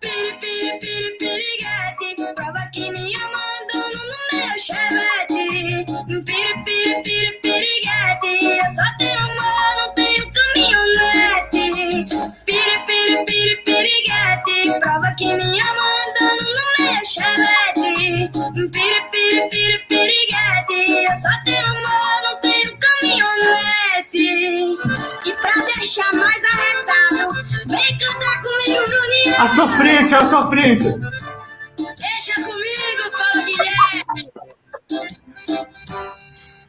Piri, piri, piri, piriguete. Prova que me ama andando no meu chevette. Piri, piri, piri, piriguete. Eu só tenho mola, não tenho caminhonete. Piri, piri, piri, piriguete. Prova que me ama andando no meu chevette. Piri, piri, piri, piriguete. Eu só tenho mola, A sofrência, a sofrência. Deixa comigo, fala Guilherme.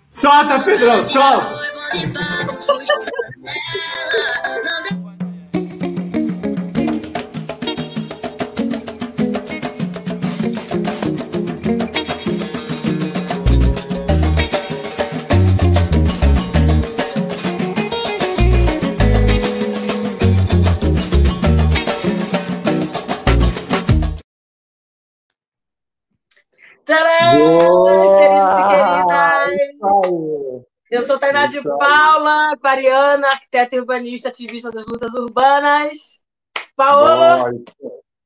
Solta, Pedrão, solta. Tcharam, queridos e queridas! Eu sou Tainá de. Paula, aquariana, arquiteta urbanista, ativista das lutas urbanas. Paola,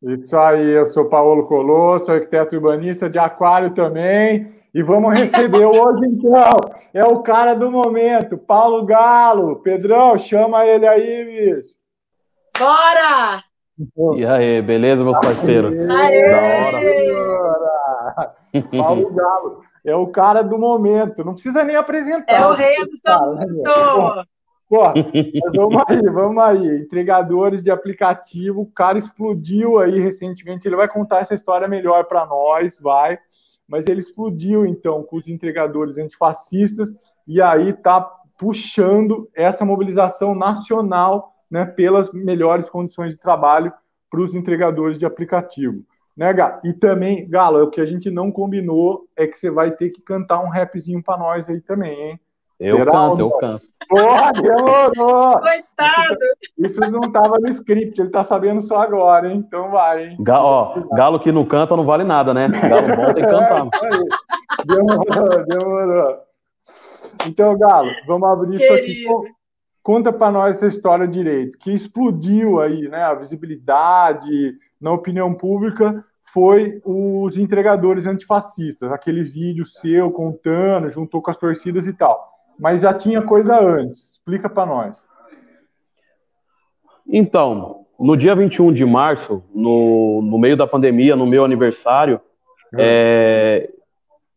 Isso aí, eu sou Paulo Colô, sou arquiteto urbanista de Aquário também. E vamos receber hoje, então, é o cara do momento, Paulo Galo. Pedrão, chama ele aí, bicho. bora! E aí, beleza, meus parceiros? Aê! Da hora. Senhora! Paulo Galo, é o cara do momento. Não precisa nem apresentar. É o rei Cara, né, absoluto! Pô, mas vamos aí, vamos aí. Entregadores de aplicativo, o cara explodiu aí recentemente. Ele vai contar essa história melhor para nós, vai. Mas ele explodiu então com os entregadores antifascistas e aí tá puxando essa mobilização nacional, né, pelas melhores condições de trabalho para os entregadores de aplicativo. Né, Galo? E também, Galo, o que a gente não combinou é que você vai ter que cantar um rapzinho para nós aí também, hein? Eu Será, canto, eu canto. Porra, demorou! Coitado! Isso não estava no script, ele tá sabendo só agora, hein? Então vai, hein? Ga- ó, galo que não canta não vale nada, né? Galo bom tem que cantar. É. Demorou, demorou. Então, Galo, vamos abrir isso aqui. Querido. Con- Conta para nós essa história direito, que explodiu aí, né? A visibilidade na opinião pública foi os entregadores antifascistas, aquele vídeo seu contando, juntou com as torcidas e tal. Mas já tinha coisa antes. Explica para nós. Então, no dia 21 de março, no, no meio da pandemia, no meu aniversário, é,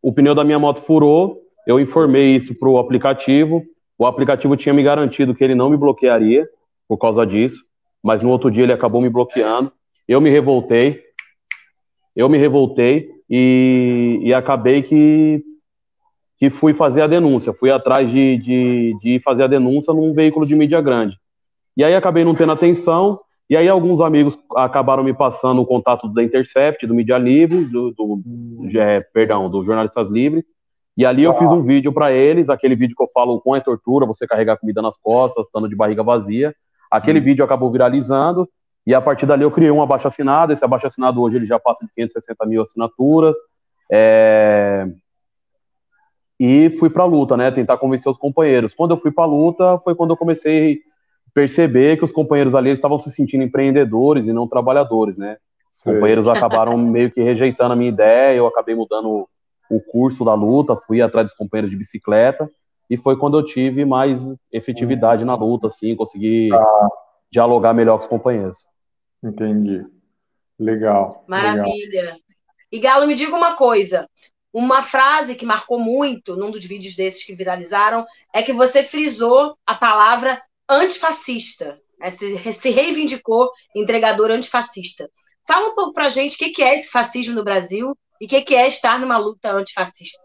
o pneu da minha moto furou. Eu informei isso para o aplicativo. O aplicativo tinha me garantido que ele não me bloquearia por causa disso, mas no outro dia ele acabou me bloqueando. Eu me revoltei. Eu me revoltei e, e acabei que, que fui fazer a denúncia. Fui atrás de, de, de fazer a denúncia num veículo de mídia grande. E aí acabei não tendo atenção, e aí alguns amigos acabaram me passando o contato da Intercept, do Mídia Livre, do, do é, perdão, do Jornalistas Livres, e ali eu Ah. fiz um vídeo para eles, aquele vídeo que eu falo com é tortura, você carregar comida nas costas, estando de barriga vazia. Aquele vídeo acabou viralizando, e a partir dali eu criei um abaixo-assinado, esse abaixo-assinado hoje ele já passa de 560 mil assinaturas, é, e fui para a luta, né? Tentar convencer os companheiros. Quando eu fui para a luta, foi quando eu comecei a perceber que os companheiros ali estavam se sentindo empreendedores e não trabalhadores, né? Os companheiros acabaram meio que rejeitando a minha ideia, eu acabei mudando o curso da luta, fui atrás dos companheiros de bicicleta, e foi quando eu tive mais efetividade na luta, assim, consegui dialogar melhor com os companheiros. Entendi. Legal. legal. Maravilha. E Galo, me diga uma coisa. Uma frase que marcou muito num dos vídeos desses que viralizaram é que você frisou a palavra antifascista. né? Se, se reivindicou entregador antifascista. Fala um pouco pra gente o que que é esse fascismo no Brasil e o que que é estar numa luta antifascista.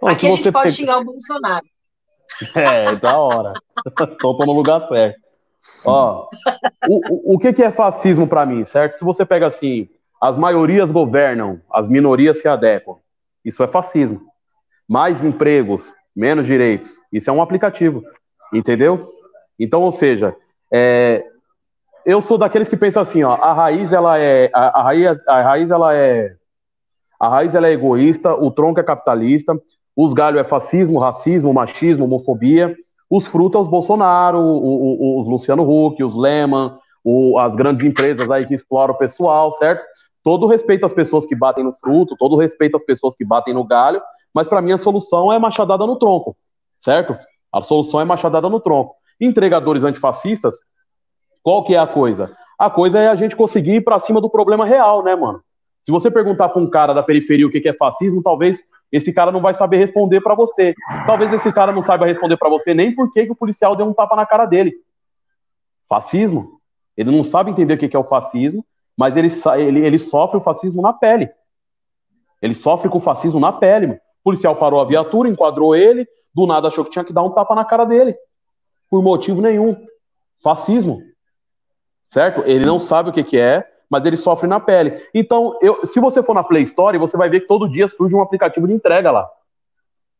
Bom, Aqui a gente pode pe- xingar o Bolsonaro. É, da hora. Tô no lugar certo. Ó, o, o, o que, que é fascismo pra mim, certo? Se você pega assim, as maiorias governam, as minorias se adequam. Isso é fascismo. Mais empregos, menos direitos. Isso é um aplicativo, entendeu? Então, ou seja, é, eu sou daqueles que pensam assim, ó, a raiz ela é, a, a raiz, a raiz ela é, a raiz ela é egoísta, o tronco é capitalista, os galhos é fascismo, racismo, machismo, homofobia. Os frutos é Bolsonaro, o- o- os Luciano Huck, os Lehmann, o, as grandes empresas aí que exploram o pessoal, certo? Todo respeito às pessoas que batem no fruto, todo respeito às pessoas que batem no galho, mas para mim a solução é machadada no tronco, certo? A solução é machadada no tronco. Entregadores antifascistas, qual que é a coisa? A coisa é a gente conseguir ir para cima do problema real, né, mano? Se você perguntar para um cara da periferia o que é fascismo, talvez esse cara não vai saber responder para você. Talvez esse cara não saiba responder para você nem por que o policial deu um tapa na cara dele. Fascismo? Ele não sabe entender o que é o fascismo, mas ele, ele, ele sofre o fascismo na pele. Ele sofre com o fascismo na pele. Mano. O policial parou a viatura, enquadrou ele, do nada achou que tinha que dar um tapa na cara dele. Por motivo nenhum. Fascismo. Certo? Ele não sabe o que, que é, mas ele sofre na pele. Então, eu, se você for na Play Store, você vai ver que todo dia surge um aplicativo de entrega lá.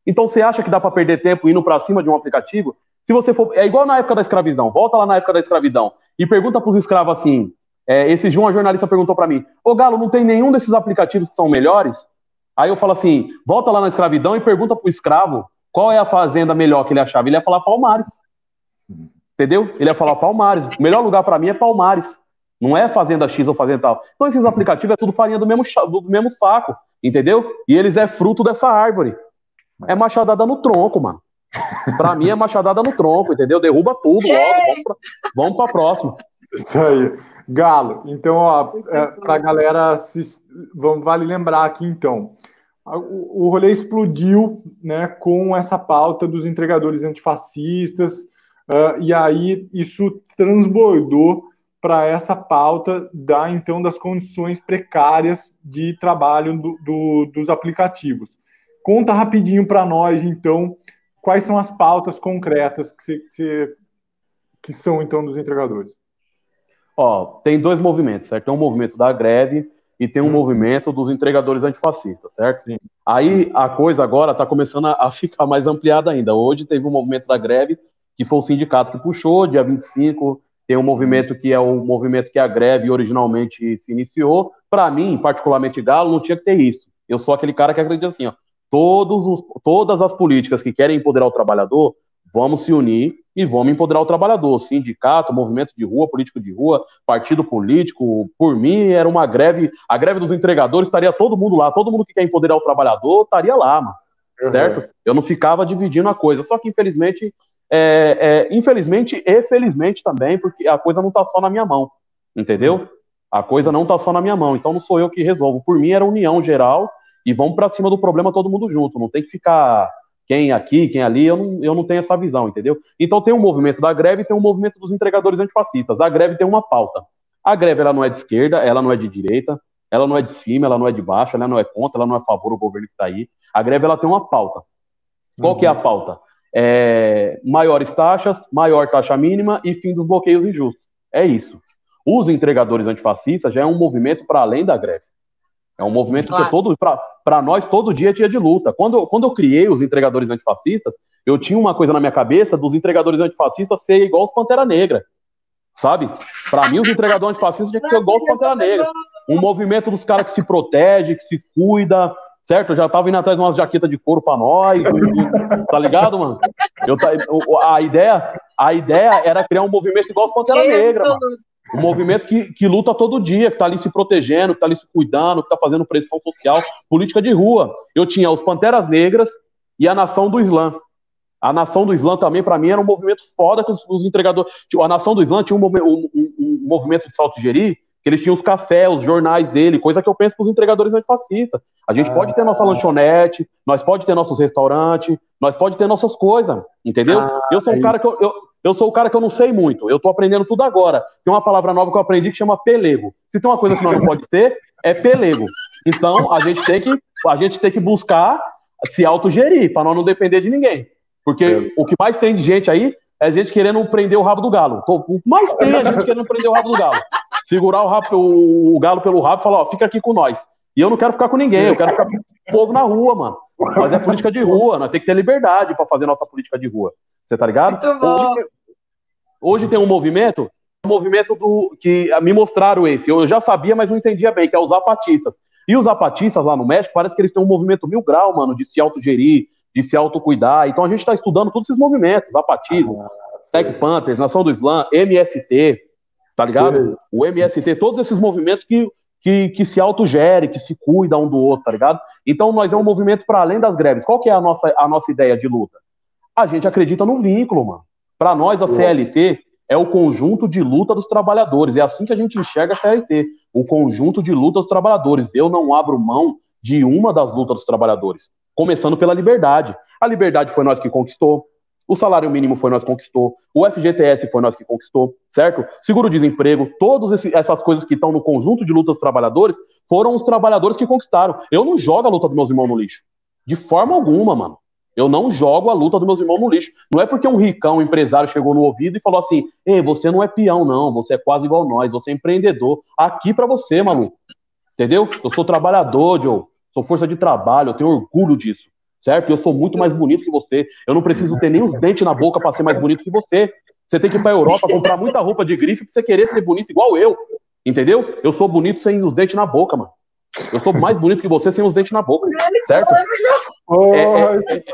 Então, você acha que dá para perder tempo indo para cima de um aplicativo? Se você for. É igual na época da escravidão. Volta lá na época da escravidão e pergunta para os escravos assim. É, esse dia uma jornalista perguntou para mim: Ô Galo, não tem nenhum desses aplicativos que são melhores? Aí eu falo assim: volta lá na escravidão e pergunta para o escravo qual é a fazenda melhor que ele achava. Ele ia falar Palmares. Entendeu? Ele ia falar Palmares. O melhor lugar para mim é Palmares. Não é fazenda X ou fazenda tal. Então esses aplicativos é tudo farinha do mesmo, do mesmo saco, entendeu? E eles é fruto dessa árvore. É machadada no tronco, mano. Pra mim é machadada no tronco, entendeu? Derruba tudo logo. Vamos pra, vamos pra próxima. Isso aí. Galo, então, ó, é, pra galera, se, vamos, vale lembrar aqui, então, o, o rolê explodiu, né, com essa pauta dos entregadores antifascistas, uh, e aí isso transbordou para essa pauta da então das condições precárias de trabalho do, do, dos aplicativos. Conta rapidinho para nós, então, quais são as pautas concretas que, você, que são então dos entregadores. Ó, tem dois movimentos, certo? Tem um movimento da greve e tem um hum. movimento dos entregadores antifascistas, certo? Sim. Aí a coisa agora está começando a, a ficar mais ampliada ainda. Hoje teve um movimento da greve que foi o sindicato que puxou, dia 25 tem um movimento que é o movimento que a greve originalmente se iniciou. Para mim, particularmente Galo, não tinha que ter isso. Eu sou aquele cara que acredita assim, ó, todos os, todas as políticas que querem empoderar o trabalhador, vamos se unir e vamos empoderar o trabalhador. Sindicato, movimento de rua, político de rua, partido político. Por mim, era uma greve. A greve dos entregadores estaria todo mundo lá. Todo mundo que quer empoderar o trabalhador estaria lá, mano. Uhum. Certo? Eu não ficava dividindo a coisa. Só que, infelizmente, é, é, infelizmente e felizmente também, porque a coisa não está só na minha mão, entendeu? A coisa não está só na minha mão, então não sou eu que resolvo. Por mim era união geral e vamos para cima do problema todo mundo junto. Não tem que ficar quem aqui, quem ali, eu não, eu não tenho essa visão, entendeu? Então tem um movimento da greve e tem um movimento dos entregadores antifascistas. A greve tem uma pauta. A greve ela não é de esquerda, ela não é de direita, ela não é de cima, ela não é de baixo, ela não é contra, ela não é a favor do governo que está aí. A greve ela tem uma pauta. Qual uhum. que é a pauta? É, maiores taxas, maior taxa mínima e fim dos bloqueios injustos. É isso. Os entregadores antifascistas já é um movimento para além da greve. É um movimento claro. que todo para nós todo dia é dia de luta. Quando, quando eu criei os entregadores antifascistas, eu tinha uma coisa na minha cabeça dos entregadores antifascistas ser igual os Pantera Negra. Sabe? Para mim, os entregadores antifascistas tinham que ser igual os Pantera Negra. Um movimento dos caras que se protege, que se cuida, certo? Eu já tava indo atrás de umas jaquetas de couro pra nós, tá ligado, mano? Eu, a, ideia, a ideia era criar um movimento igual os Pantera Negra, mano. Um movimento que, que luta todo dia, que tá ali se protegendo, que tá ali se cuidando, que tá fazendo pressão social, política de rua. Eu tinha os Panteras Negras e a Nação do Islã. A Nação do Islã também, para mim, era um movimento foda que os, os entregadores. Tipo, a Nação do Islã tinha um, um, um, um movimento de salto geri que eles tinham os cafés, os jornais dele, coisa que eu penso para os entregadores antifascistas. A gente ah, pode ter nossa lanchonete, nós pode ter nossos restaurantes, nós pode ter nossas coisas, entendeu? Ah, eu sou um cara que eu, eu, eu, sou o cara que eu não sei muito, eu tô aprendendo tudo agora. Tem uma palavra nova que eu aprendi que chama pelego. Se tem uma coisa que nós não pode ter, é pelego. Então a gente tem que a gente tem que buscar se autogerir para nós não depender de ninguém. Porque é. o que mais tem de gente aí é gente querendo prender o rabo do galo. O mais tem é gente querendo prender o rabo do galo segurar o, rabo, o, o galo pelo rabo e falar, ó, fica aqui com nós. E eu não quero ficar com ninguém, eu quero ficar com o povo na rua, mano. Mas é política de rua, nós temos que ter liberdade para fazer nossa política de rua. Você tá ligado? Hoje, hoje, tem um movimento, um movimento do que me mostraram esse. Eu já sabia, mas não entendia bem, que é os zapatistas. E os zapatistas lá no México, parece que eles têm um movimento mil grau, mano, de se autogerir, de se autocuidar. Então a gente está estudando todos esses movimentos, zapatismo, ah, Tech Panthers, Nação do Islã, MST, Tá ligado? Sim. O MST, todos esses movimentos que, que, que se autogere, que se cuida um do outro, tá ligado? Então nós é um movimento para além das greves. Qual que é a nossa, a nossa ideia de luta? A gente acredita no vínculo, mano. Para nós, a CLT é o conjunto de luta dos trabalhadores. É assim que a gente enxerga a CLT, o conjunto de luta dos trabalhadores. Eu não abro mão de uma das lutas dos trabalhadores, começando pela liberdade. A liberdade foi nós que conquistou, o salário mínimo foi nós que conquistou, o FGTS foi nós que conquistou, certo? Seguro-desemprego, todas essas coisas que estão no conjunto de lutas dos trabalhadores foram os trabalhadores que conquistaram. Eu não jogo a luta dos meus irmãos no lixo. De forma alguma, mano. Eu não jogo a luta dos meus irmãos no lixo. Não é porque um ricão, um empresário chegou no ouvido e falou assim: Ei, você não é peão, não. Você é quase igual nós. Você é empreendedor. Aqui para você, maluco. Entendeu? Eu sou trabalhador, Joe. Sou força de trabalho. Eu tenho orgulho disso. Certo? Eu sou muito mais bonito que você. Eu não preciso ter nem os dentes na boca para ser mais bonito que você. Você tem que ir pra Europa comprar muita roupa de grife pra você querer ser bonito igual eu. Entendeu? Eu sou bonito sem os dentes na boca, mano. Eu sou mais bonito que você sem os dentes na boca. Certo? É, é, é,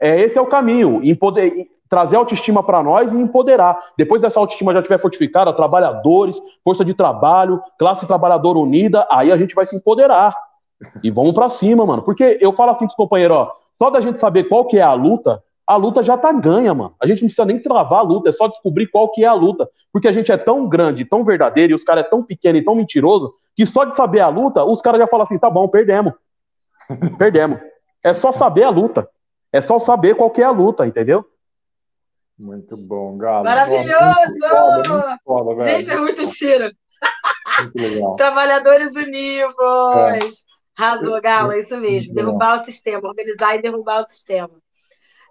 é, esse é o caminho. Empoder, trazer autoestima para nós e empoderar. Depois dessa autoestima já estiver fortificada, trabalhadores, força de trabalho, classe trabalhadora unida, aí a gente vai se empoderar. E vamos para cima, mano. Porque eu falo assim com os companheiros, ó, só da gente saber qual que é a luta, a luta já tá ganha, mano. A gente não precisa nem travar a luta, é só descobrir qual que é a luta. Porque a gente é tão grande, tão verdadeiro, e os caras é tão pequeno e tão mentiroso, que só de saber a luta, os caras já falam assim, tá bom, perdemos. perdemos. É só saber a luta. É só saber qual que é a luta, entendeu? Muito bom, Galo. Maravilhoso! Foda, foda, Gente, é muito tiro. Muito Trabalhadores Unidos. É. Arrasou, Galo, é isso mesmo. Derrubar o sistema, organizar e derrubar o sistema.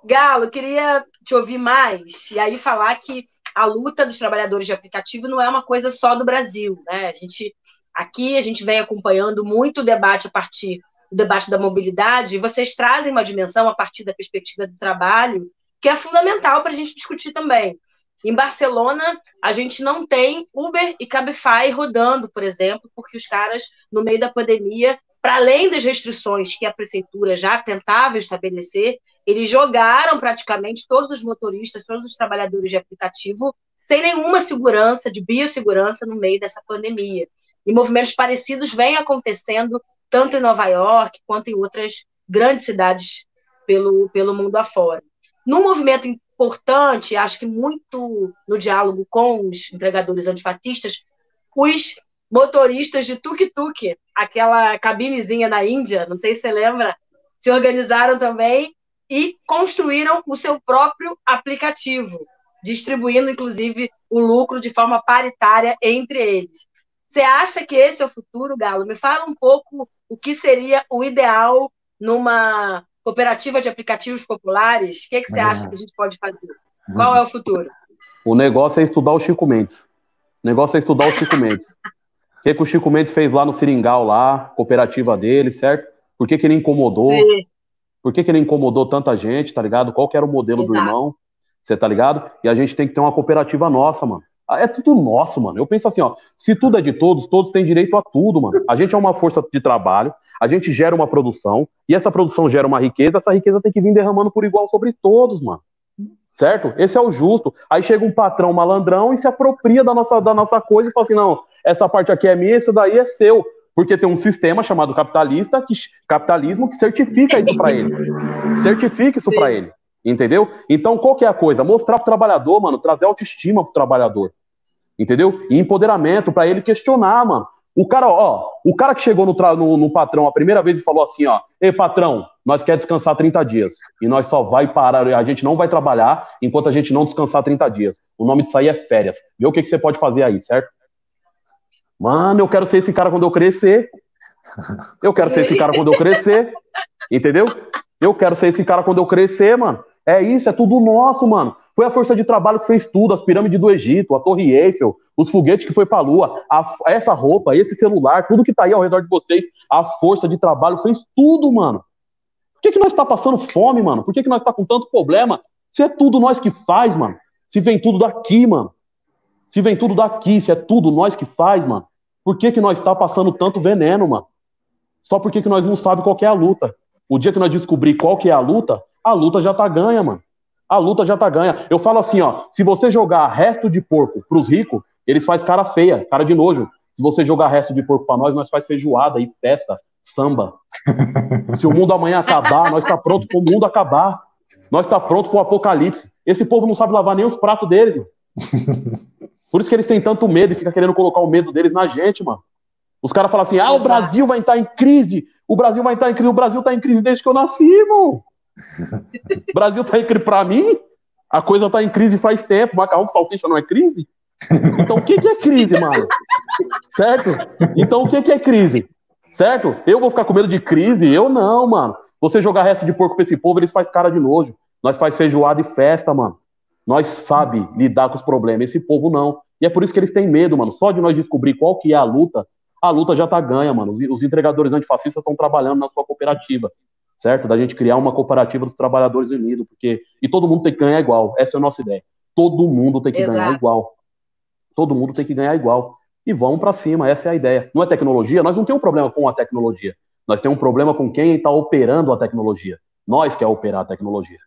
Galo, queria te ouvir mais e aí falar que a luta dos trabalhadores de aplicativo não é uma coisa só do Brasil, né? A gente aqui a gente vem acompanhando muito o debate a partir do debate da mobilidade, e vocês trazem uma dimensão a partir da perspectiva do trabalho que é fundamental para a gente discutir também. Em Barcelona, a gente não tem Uber e Cabify rodando, por exemplo, porque os caras, no meio da pandemia, para além das restrições que a prefeitura já tentava estabelecer, eles jogaram praticamente todos os motoristas, todos os trabalhadores de aplicativo sem nenhuma segurança, de biossegurança no meio dessa pandemia. E movimentos parecidos vêm acontecendo tanto em Nova York quanto em outras grandes cidades pelo, pelo mundo afora. Num movimento importante, acho que muito no diálogo com os entregadores antifascistas, os motoristas de tuk-tuk, aquela cabinezinha na Índia, não sei se você lembra, se organizaram também e construíram o seu próprio aplicativo, distribuindo, inclusive, o lucro de forma paritária entre eles. Você acha que esse é o futuro, Galo? Me fala um pouco o que seria o ideal numa cooperativa de aplicativos populares. O que, é que você é. acha que a gente pode fazer? Qual é o futuro? O negócio é estudar o Chico Mendes. O negócio é estudar o Chico Mendes. O que, que o Chico Mendes fez lá no Seringal, lá, cooperativa dele, certo? Por que, que ele incomodou? Sim. Por que, que ele incomodou tanta gente, tá ligado? Qual que era o modelo Exato. do irmão? Você tá ligado? E a gente tem que ter uma cooperativa nossa, mano. Ah, é tudo nosso, mano. Eu penso assim, ó, se tudo é de todos, todos têm direito a tudo, mano. A gente é uma força de trabalho, a gente gera uma produção, e essa produção gera uma riqueza, essa riqueza tem que vir derramando por igual sobre todos, mano. Certo? Esse é o justo. Aí chega um patrão malandrão e se apropria da nossa, da nossa coisa e fala assim: não, essa parte aqui é minha, isso daí é seu. Porque tem um sistema chamado capitalista, que, capitalismo, que certifica isso para ele. Certifica isso para ele. Entendeu? Então, qual que é a coisa? Mostrar pro trabalhador, mano, trazer autoestima pro trabalhador. Entendeu? E empoderamento para ele questionar, mano. O cara, ó, o cara que chegou no, no, no, patrão a primeira vez e falou assim, ó, ei, patrão, nós quer descansar 30 dias. E nós só vai parar, a gente não vai trabalhar enquanto a gente não descansar 30 dias. O nome disso aí é férias. Vê o que, que você pode fazer aí, certo? Mano, eu quero ser esse cara quando eu crescer. Eu quero ser esse cara quando eu crescer. Entendeu? Eu quero ser esse cara quando eu crescer, mano. É isso, é tudo nosso, mano. Foi a força de trabalho que fez tudo, as pirâmides do Egito, a Torre Eiffel, os foguetes que foi para a Lua, a, essa roupa, esse celular, tudo que tá aí ao redor de vocês, a força de trabalho fez tudo, mano. Por que, que nós tá passando fome, mano? Por que, que nós tá com tanto problema? Se é tudo nós que faz, mano. Se vem tudo daqui, mano. Se vem tudo daqui, se é tudo nós que faz, mano. Por que, que nós está passando tanto veneno, mano? Só porque que nós não sabemos qual é a luta. O dia que nós descobrir qual que é a luta, a luta já tá ganha, mano. A luta já tá ganha. Eu falo assim, ó, se você jogar resto de porco pros ricos, Eles fazem cara feia, cara de nojo. Se você jogar resto de porco pra nós, nós faz feijoada e festa, samba. Se o mundo amanhã acabar, nós tá pronto pro mundo acabar. Nós tá pronto pro apocalipse. Esse povo não sabe lavar nem os pratos deles, mano. Por isso que eles têm tanto medo e fica querendo colocar o medo deles na gente, mano. Os caras falam assim: ah, o Brasil vai entrar em crise. O Brasil vai entrar em crise. O Brasil tá em crise desde que eu nasci, irmão. O Brasil tá em crise pra mim? A coisa tá em crise faz tempo. Macarrão com salsicha não é crise? Então o que, que é crise, mano? Certo? Então o que, que é crise? Certo? Eu vou ficar com medo de crise? Eu não, mano. Você jogar resto de porco pra esse povo, eles fazem cara de nojo. Nós faz feijoada e festa, mano. Nós sabe lidar com os problemas. Esse povo não. E é por isso que eles têm medo, mano. Só de nós descobrir qual que é a luta, a luta já tá ganha, mano. Os entregadores antifascistas estão trabalhando na sua cooperativa, certo? Da gente criar uma cooperativa dos trabalhadores unidos, porque e todo mundo tem que ganhar igual. Essa é a nossa ideia. Todo mundo tem que Exato. ganhar igual. Todo mundo tem que ganhar igual. E vamos para cima, essa é a ideia. Não é tecnologia, nós não temos um problema com a tecnologia. Nós temos um problema com quem está operando a tecnologia. Nós quer operar a tecnologia.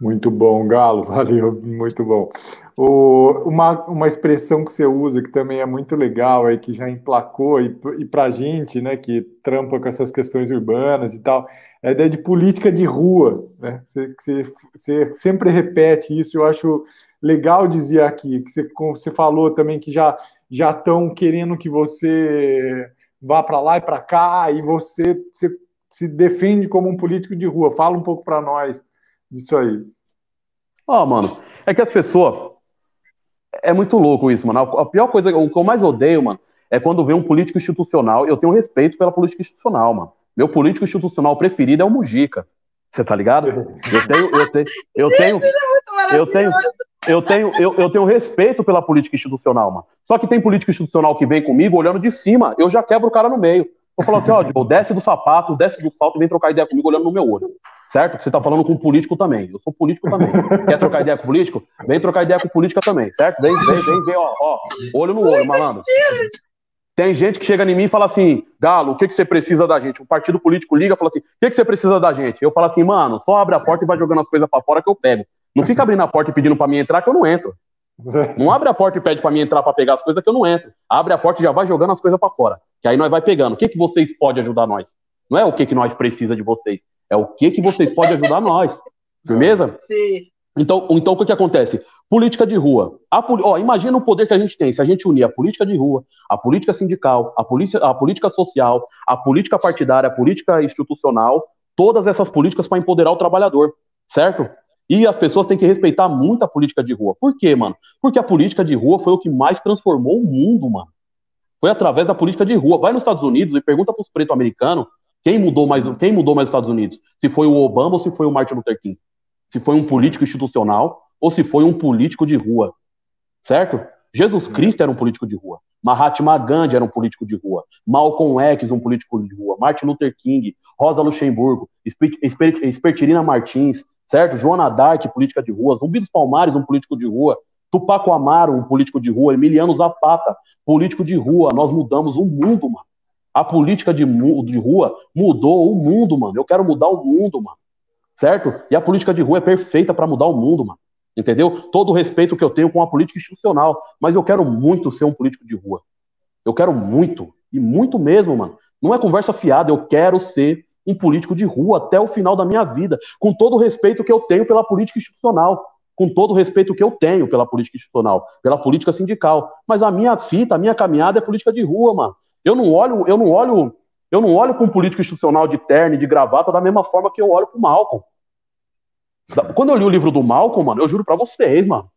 Muito bom, Galo, valeu, muito bom. O, uma, uma expressão que você usa que também é muito legal, aí, que já emplacou, e, e para a gente, né, que trampa com essas questões urbanas e tal, é a ideia de política de rua. Né? Você, você, você sempre repete isso, eu acho legal dizer aqui, que você, você falou também que já já estão querendo que você vá para lá e para cá, e você, você se defende como um político de rua. Fala um pouco para nós disso aí? Ó, oh, mano, é que as pessoas. É muito louco isso, mano. A pior coisa, o que eu mais odeio, mano, é quando vem um político institucional. Eu tenho respeito pela política institucional, mano. Meu político institucional preferido é o Mujica. Você tá ligado? Eu tenho, eu tenho, eu tenho, é eu tenho, eu tenho, eu, eu tenho respeito pela política institucional, mano. Só que tem político institucional que vem comigo olhando de cima, eu já quebro o cara no meio. Eu falo assim, ó, Joe, desce do sapato, desce do salto e vem trocar ideia comigo olhando no meu olho. Certo? Que você tá falando com um político também. Eu sou político também. Quer trocar ideia com político? Vem trocar ideia com política também, certo? Vem, vem, vem, vem, ó, ó. Olho no olho, malandro. Tem gente que chega em mim e fala assim, Galo, o que, que você precisa da gente? O partido político liga e fala assim, o que, que você precisa da gente? Eu falo assim, mano, só abre a porta e vai jogando as coisas para fora que eu pego. Não fica abrindo a porta e pedindo para mim entrar que eu não entro. Não abre a porta e pede para mim entrar para pegar as coisas que eu não entro. Abre a porta e já vai jogando as coisas para fora. Que aí nós vai pegando. O que, que vocês podem ajudar nós? Não é o que, que nós precisa de vocês. É o que, que vocês podem ajudar nós. Firmeza? Sim. Então, então o que, que acontece? Política de rua. A, ó, imagina o poder que a gente tem se a gente unir a política de rua, a política sindical, a, polícia, a política social, a política partidária, a política institucional, todas essas políticas para empoderar o trabalhador, certo? E as pessoas têm que respeitar muito a política de rua. Por quê, mano? Porque a política de rua foi o que mais transformou o mundo, mano. Foi através da política de rua. Vai nos Estados Unidos e pergunta para os pretos americanos quem mudou mais, quem mudou mais os Estados Unidos? Se foi o Obama ou se foi o Martin Luther King? Se foi um político institucional ou se foi um político de rua? Certo? Jesus Cristo era um político de rua. Mahatma Gandhi era um político de rua. Malcolm X, um político de rua. Martin Luther King, Rosa Luxemburgo, Espertirina Martins, certo? Joana Dark, política de rua, Zumbi dos Palmares, um político de rua, Tupac Amaro, um político de rua, Emiliano Zapata, político de rua, nós mudamos o mundo, mano. A política de, de rua mudou o mundo, mano. Eu quero mudar o mundo, mano. Certo? E a política de rua é perfeita para mudar o mundo, mano. Entendeu? Todo o respeito que eu tenho com a política institucional, mas eu quero muito ser um político de rua. Eu quero muito, e muito mesmo, mano. Não é conversa fiada, eu quero ser um político de rua até o final da minha vida, com todo o respeito que eu tenho pela política institucional, com todo o respeito que eu tenho pela política institucional, pela política sindical. Mas a minha fita, a minha caminhada é política de rua, mano. Eu não olho, eu não olho, eu não olho um político institucional de terno e de gravata da mesma forma que eu olho para o Malcolm. Quando eu li o livro do Malcolm, mano, eu juro para vocês, mano.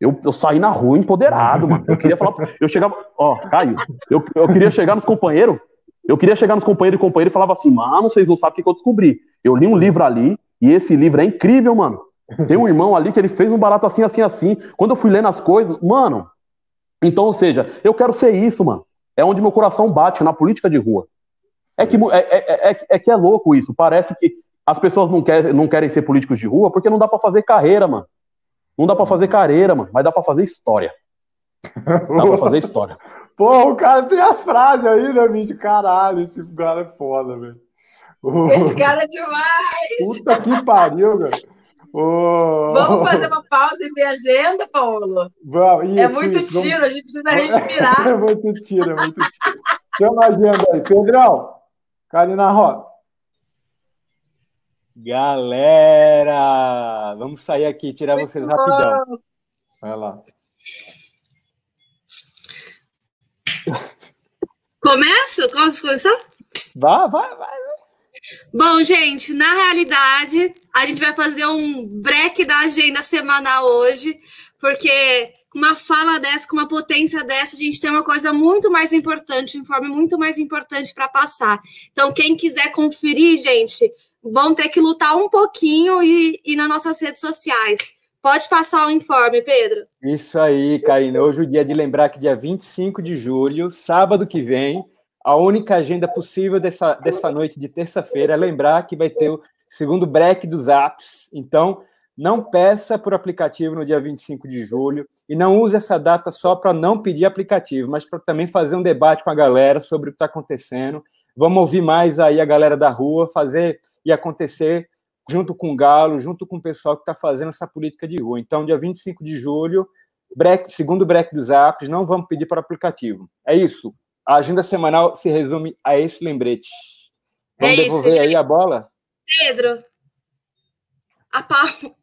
Eu, eu saí na rua empoderado, mano. Eu queria falar. Eu chegava. Ó, Caio, eu, eu queria chegar nos companheiros eu queria chegar nos companheiros e companheiros e falava assim, mano, vocês não sabem o que eu descobri. Eu li um livro ali, e esse livro é incrível, mano. Tem um irmão ali que ele fez um barato assim, assim, assim. Quando eu fui lendo as coisas, mano. Então, ou seja, eu quero ser isso, mano. É onde meu coração bate, na política de rua. É que é, é, é, é que é louco isso. Parece que as pessoas não, quer, não querem ser políticos de rua porque não dá para fazer carreira, mano. Não dá para fazer carreira, mano, mas dá para fazer história. Dá pra fazer história. Pô, o cara tem as frases aí, né, bicho? Caralho, esse cara é foda, velho. Esse cara é demais! Puta que pariu, velho. Ô, Vamos fazer uma pausa e ver a agenda, Paulo? Vamos, é isso, muito isso, tiro, vamos- a gente precisa respirar. É muito tiro, é muito tiro. Chama a agenda aí. Pedrão, Karina Rosa. Galera, vamos sair aqui, tirar vocês Muito rapidão. bom. Vai lá. Começo? Posso começar? Vai, vai, vai. Bom, gente, na realidade, a gente vai fazer um break da agenda semanal hoje, porque com uma fala dessa, com uma potência dessa, a gente tem uma coisa muito mais importante, um informe muito mais importante para passar. Então, quem quiser conferir, gente, vão ter que lutar um pouquinho e ir nas nossas redes sociais. Pode passar o informe, Pedro. Isso aí, Karina. Hoje é o dia de lembrar que dia 25 de julho, sábado que vem, a única agenda possível dessa, dessa noite de terça-feira é lembrar que vai ter o segundo break dos apps. Então, não peça por aplicativo no dia 25 de julho e não use essa data só para não pedir aplicativo, mas para também fazer um debate com a galera sobre o que está acontecendo. Vamos ouvir mais aí a galera da rua, fazer e acontecer junto com o Galo, junto com o pessoal que está fazendo essa política de rua. Então, dia 25 de julho, break, segundo break dos apps, não vamos pedir para aplicativo. É isso. A agenda semanal se resume a esse lembrete. Vamos É isso, devolver gente. aí a bola? Pedro, a pau.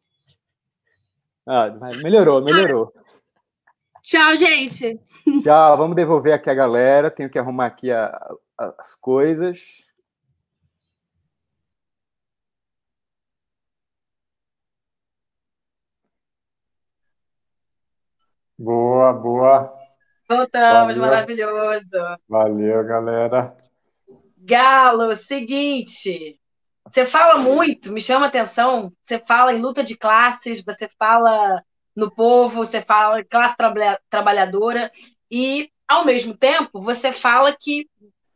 Ah, melhorou, melhorou. Tchau, gente. Tchau, vamos devolver aqui a galera. Tenho que arrumar aqui a- a- as coisas. Boa, boa. Voltamos, Valeu. maravilhoso. Valeu, galera. Galo, seguinte. Você fala muito, me chama a atenção. Você fala em luta de classes, você fala no povo, você fala em classe trabla- trabalhadora, e, ao mesmo tempo, você fala que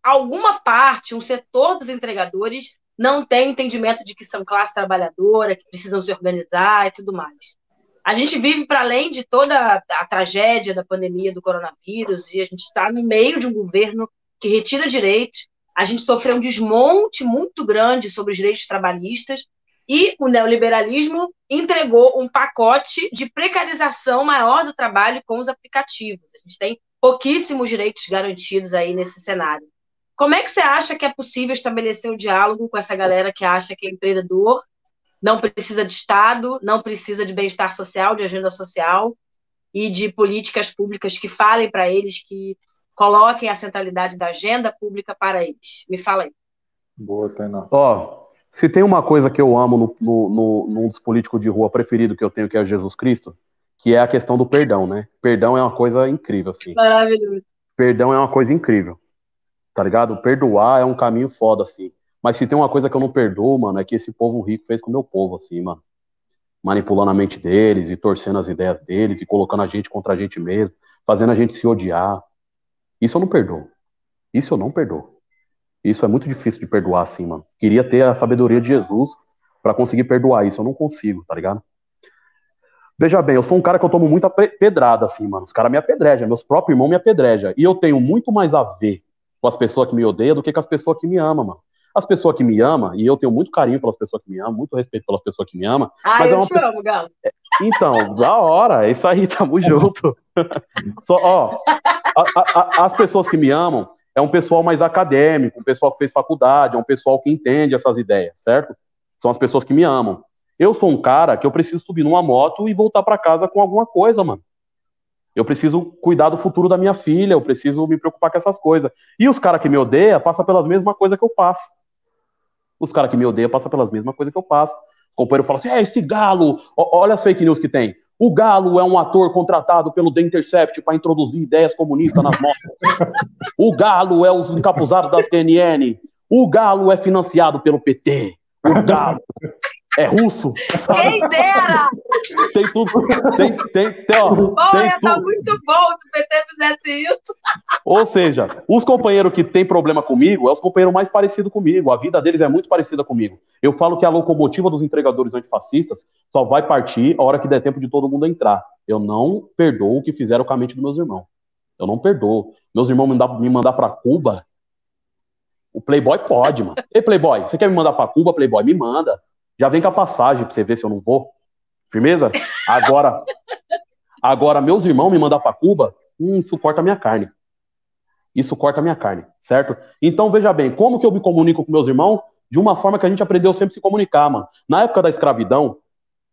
alguma parte, um setor dos entregadores, não tem entendimento de que são classe trabalhadora, que precisam se organizar e tudo mais. A gente vive para além de toda a, tragédia da pandemia do coronavírus, e a gente está no meio de um governo que retira direitos, a gente sofreu um desmonte muito grande sobre os direitos trabalhistas e o neoliberalismo entregou um pacote de precarização maior do trabalho com os aplicativos. A gente tem pouquíssimos direitos garantidos aí nesse cenário. Como é que você acha que é possível estabelecer um diálogo com essa galera que acha que é empreendedor, não precisa de Estado, não precisa de bem-estar social, de agenda social e de políticas públicas que falem para eles que coloquem a centralidade da agenda pública para eles. Me fala aí. Boa, Tainá. Ó, se tem uma coisa que eu amo no, no, no, num dos políticos de rua preferido que eu tenho, que é Jesus Cristo, que é a questão do perdão, né? Perdão é uma coisa incrível, assim. Maravilhoso. Perdão é uma coisa incrível. Tá ligado? Perdoar é um caminho foda, assim. Mas se tem uma coisa que eu não perdoo, mano, é que esse povo rico fez com o meu povo, assim, mano. Manipulando a mente deles e torcendo as ideias deles e colocando a gente contra a gente mesmo, fazendo a gente se odiar. Isso eu não perdoo. Isso eu não perdoo. Isso é muito difícil de perdoar, assim, mano. Queria ter a sabedoria de Jesus pra conseguir perdoar isso. Eu não consigo, tá ligado? Veja bem, eu sou um cara que eu tomo muita pe- pedrada, assim, mano. Os caras me apedrejam, meus próprios irmãos me apedrejam. E eu tenho muito mais a ver com as pessoas que me odeiam do que com as pessoas que me amam, mano. As pessoas que me amam, e eu tenho muito carinho pelas pessoas que me amam, muito respeito pelas pessoas que me amam. Ah, é eu uma te amo, Galo. Então, da hora, é isso aí, tamo junto. Só, ó, a- a- a- as pessoas que me amam é um pessoal mais acadêmico, um pessoal que fez faculdade, é um pessoal que entende essas ideias, certo? São as pessoas que me amam. Eu sou um cara que eu preciso subir numa moto e voltar pra casa com alguma coisa, mano. Eu preciso cuidar do futuro da minha filha, eu preciso me preocupar com essas coisas. E os caras que me odeiam passam pelas mesmas coisas que eu passo. Os caras que me odeiam passam pelas mesmas coisas que eu passo. O companheiro fala assim: é, esse galo, olha as fake news que tem. O Galo é um ator contratado pelo The Intercept para introduzir ideias comunistas nas motos. O Galo é os encapuzados da CNN. O Galo é financiado pelo PT. O Galo é russo. Quem dera! Tem tudo. Tem, tem, tem, ó, Pô, tem ia tá tudo. muito bom se o PT fizesse isso. Ou seja, os companheiros que têm problema comigo é os companheiros mais parecidos comigo. A vida deles é muito parecida comigo. Eu falo que a locomotiva dos entregadores antifascistas só vai partir a hora que der tempo de todo mundo entrar. Eu não perdoo o que fizeram com a mente dos meus irmãos. Eu não perdoo. Meus irmãos me, mandar- me mandar pra Cuba. O Playboy pode, mano. Ei, Playboy, você quer me mandar pra Cuba, Playboy? Me manda. Já vem com a passagem pra você ver se eu não vou. Firmeza? Agora, agora meus irmãos me mandar para Cuba, hum, isso corta a minha carne. Isso corta a minha carne, certo? Então veja bem, como que eu me comunico com meus irmãos? De uma forma que a gente aprendeu sempre a se comunicar, mano. Na época da escravidão,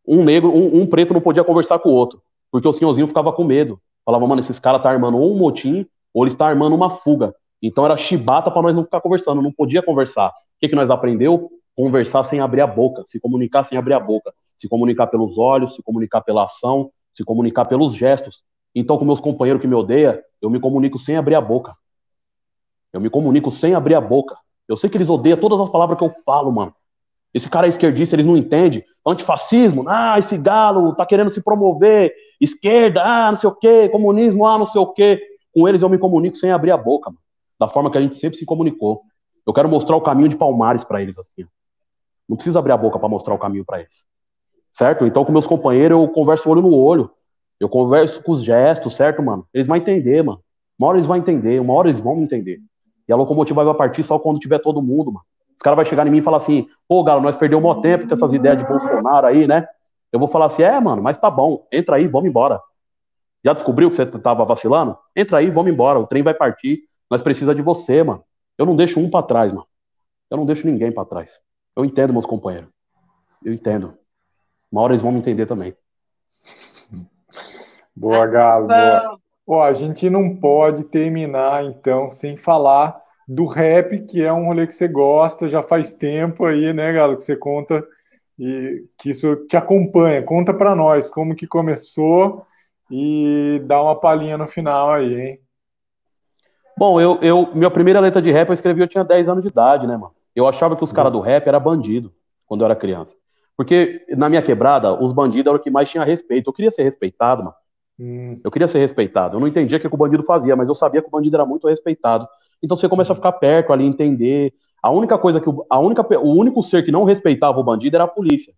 um negro, um, um preto não podia conversar com o outro, porque o senhorzinho ficava com medo. Falava, mano, esses caras tá armando ou um motim ou eles estão tá armando uma fuga. Então era chibata para nós não ficar conversando, não podia conversar. O que, que nós aprendeu? Conversar sem abrir a boca, se comunicar sem abrir a boca, se comunicar pelos olhos, se comunicar pela ação, se comunicar pelos gestos. Então, com meus companheiros que me odeiam, eu me comunico sem abrir a boca. Eu me comunico sem abrir a boca. Eu sei que eles odeiam todas as palavras que eu falo, mano. Esse cara é esquerdista, eles não entendem. Antifascismo, ah, esse galo tá querendo se promover. Esquerda, ah, não sei o quê. Comunismo, ah, não sei o quê. Com eles eu me comunico sem abrir a boca, mano da forma que a gente sempre se comunicou. Eu quero mostrar o caminho de Palmares para eles assim. Não precisa abrir a boca para mostrar o caminho para eles. Certo? Então com meus companheiros eu converso olho no olho. Eu converso com os gestos, certo, mano? Eles vão entender, mano. Uma hora eles vão entender, uma hora eles vão entender. E a locomotiva vai partir só quando tiver todo mundo, mano. Os caras vão chegar em mim e falar assim: pô, Galo, nós perdemos o maior tempo com essas ideias de Bolsonaro aí, né? Eu vou falar assim: é, mano, mas tá bom, entra aí, vamos embora. Já descobriu que você tava vacilando? Entra aí, vamos embora. O trem vai partir. Nós precisa de você, mano. Eu não deixo um para trás, mano. Eu não deixo ninguém para trás. Eu entendo, meus companheiros. Eu entendo. Uma hora eles vão me entender também. Boa, Galo. Boa. Ó, a gente não pode terminar, então, sem falar do rap, que é um rolê que você gosta, já faz tempo aí, né, Galo, que você conta e que isso te acompanha. Conta para nós como que começou e dá uma palhinha no final aí, hein? Bom, eu, eu, minha primeira letra de rap eu escrevi, eu tinha 10 anos de idade, né, mano? Eu achava que os caras do rap era bandido quando eu era criança. Porque na minha quebrada, os bandidos eram o que mais tinha respeito. Eu queria ser respeitado, mano. Hum. Eu queria ser respeitado. Eu não entendia o que o bandido fazia, mas eu sabia que o bandido era muito respeitado. Então você começa a ficar perto ali, entender. A única coisa que. O, a única, o único ser que não respeitava o bandido era a polícia.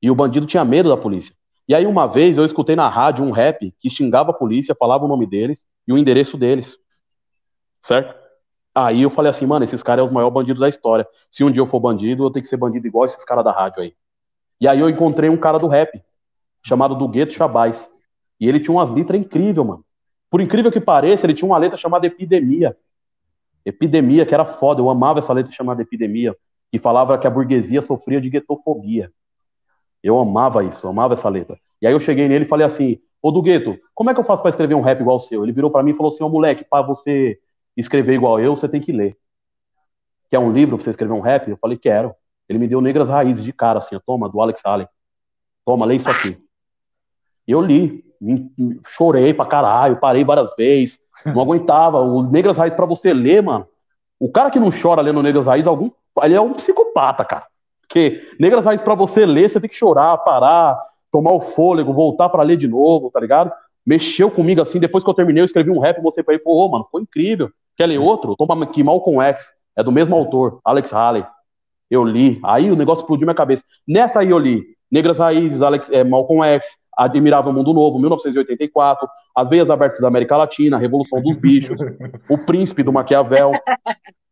E o bandido tinha medo da polícia. E aí, uma vez, eu escutei na rádio um rap que xingava a polícia, falava o nome deles e o endereço deles certo? Aí eu falei assim, mano, esses caras são os maiores bandidos da história. Se um dia eu for bandido, eu tenho que ser bandido igual esses caras da rádio aí. E aí eu encontrei um cara do rap, chamado do Gueto Chabais. E ele tinha umas letras incríveis, mano. Por incrível que pareça, ele tinha uma letra chamada Epidemia. Epidemia, que era foda. Eu amava essa letra chamada Epidemia, que falava que a burguesia sofria de guetofobia. Eu amava isso, eu amava essa letra. E aí eu cheguei nele e falei assim: Ô do Gueto, como é que eu faço para escrever um rap igual o seu? Ele virou para mim e falou assim: Ô moleque, para você escrever igual eu, você tem que ler. Quer um livro pra você escrever um rap? Eu falei, quero. Ele me deu Negras Raízes de cara, assim, toma, do Alex Allen. Toma, lê isso aqui. E eu li, chorei pra caralho, parei várias vezes, não aguentava. O Negras Raízes pra você ler, mano. O cara que não chora lendo Negras Raízes, algum, ele é um psicopata, cara. Porque Negras Raízes pra você ler, você tem que chorar, parar, tomar o fôlego, voltar para ler de novo, tá ligado? Mexeu comigo assim, depois que eu terminei, eu escrevi um rap, mostrei pra ele, falou, oh, mano, foi incrível. Quer ler outro? Toma aqui, Malcolm X. É do mesmo autor, Alex Haley. Eu li. Aí o negócio explodiu minha cabeça. Nessa aí eu li Negras Raízes, Alex, é, Malcolm X, Admirável Mundo Novo, 1984, As Veias Abertas da América Latina, Revolução dos Bichos, O Príncipe do Maquiavel,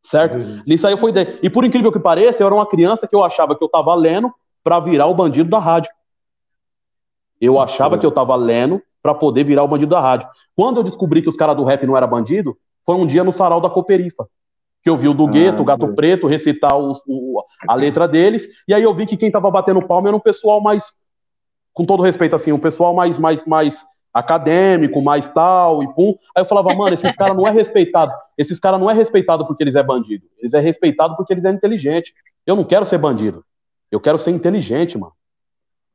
certo? Nisso aí eu fui. De... E por incrível que pareça, eu era uma criança que eu achava que eu tava lendo para virar o bandido da rádio. Eu achava que eu tava lendo para poder virar o bandido da rádio. Quando eu descobri que os caras do rap não era bandido, foi um dia no sarau da Cooperifa, que eu vi o do ah, Gueto, o Gato. Preto, recitar o, a letra deles, e aí eu vi que quem tava batendo palma era um pessoal mais, com todo respeito, assim, um pessoal mais, mais, mais acadêmico, mais tal, e pum. Aí eu falava, mano, esses caras não é respeitado, esses caras não é respeitado porque eles é bandido, eles é respeitado porque eles é inteligente. Eu não quero ser bandido, eu quero ser inteligente, mano.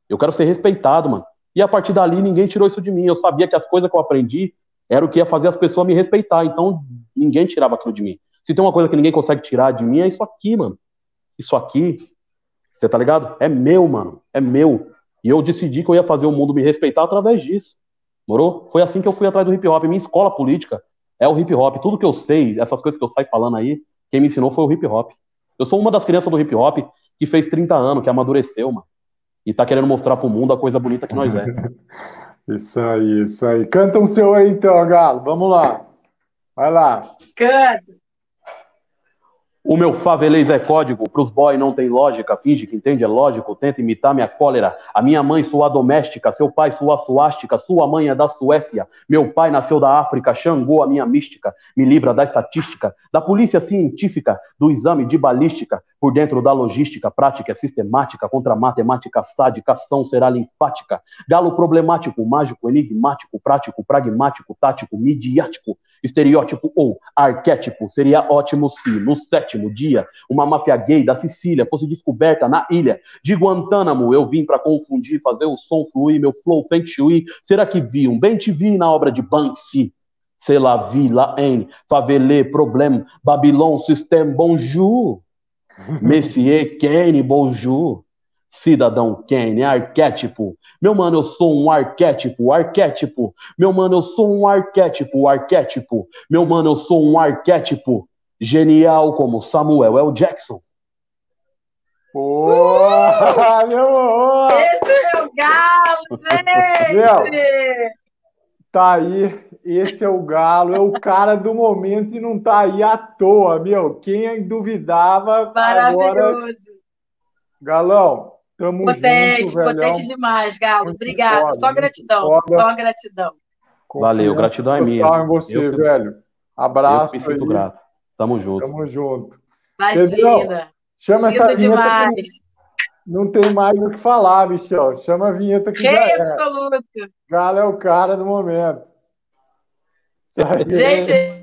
Eu quero ser respeitado, mano. E a partir dali ninguém tirou isso de mim. Eu sabia que as coisas que eu aprendi era o que ia fazer as pessoas me respeitar. Então, ninguém tirava aquilo de mim. Se tem uma coisa que ninguém consegue tirar de mim, é isso aqui, mano. Isso aqui, você tá ligado? É meu, mano. É meu. E eu decidi que eu ia fazer o mundo me respeitar através disso. Morou? Foi assim que eu fui atrás do hip hop. Minha escola política é o hip hop. Tudo que eu sei, essas coisas que eu saio falando aí, quem me ensinou foi o hip hop. Eu sou uma das crianças do hip hop que fez 30 anos, que amadureceu, mano. E tá querendo mostrar pro mundo a coisa bonita que nós é. Isso aí, isso aí. Canta um seu aí então, Galo. Vamos lá. Vai lá. Canta. O meu favelês é código, pros boy não tem lógica, finge que entende, é lógico, tenta imitar minha cólera. A minha mãe sua doméstica, seu pai sua suástica, sua mãe é da Suécia. Meu pai nasceu da África, Xangô a minha mística, me livra da estatística, da polícia científica, do exame de balística, por dentro da logística, prática é sistemática, contra matemática sádica, ação será linfática. Galo problemático, mágico, enigmático, prático, pragmático, tático, midiático, estereótipo ou arquétipo, seria ótimo se no sétimo dia uma máfia gay da Sicília fosse descoberta na ilha de Guantánamo. Eu vim para confundir, fazer o som fluir, meu flow feng shui. Será que vi um bem te vi na obra de Banksy? C'est la vie, la haine, favelé, problème, Babylon, système, bonjour. Messier, Kane, bonjour. Cidadão Kane, arquétipo. Meu mano, eu sou um arquétipo, arquétipo. Meu mano, eu sou um arquétipo, arquétipo. Meu mano, eu sou um arquétipo. Genial como Samuel L. Jackson. Porra, meu amor! Esse é o galo, gente! Tá aí, esse é o Galo, é o cara do momento e não tá aí à toa, meu. Quem duvidava agora. Maravilhoso. Galão, tamo Potente, junto, velhão. potente demais, Galo. Muito Obrigada. foda, Só gratidão. foda. Só gratidão. Valeu, gratidão é minha. Em você, Eu que- velho. Eu Abraço que me sinto aí. grato. Tamo junto. Tamo junto. Imagina. Chama essa vinheta demais. que não tem mais o que falar, bichão. Chama a vinheta que já Rei é. absoluto. Galo é o cara do momento. Gente,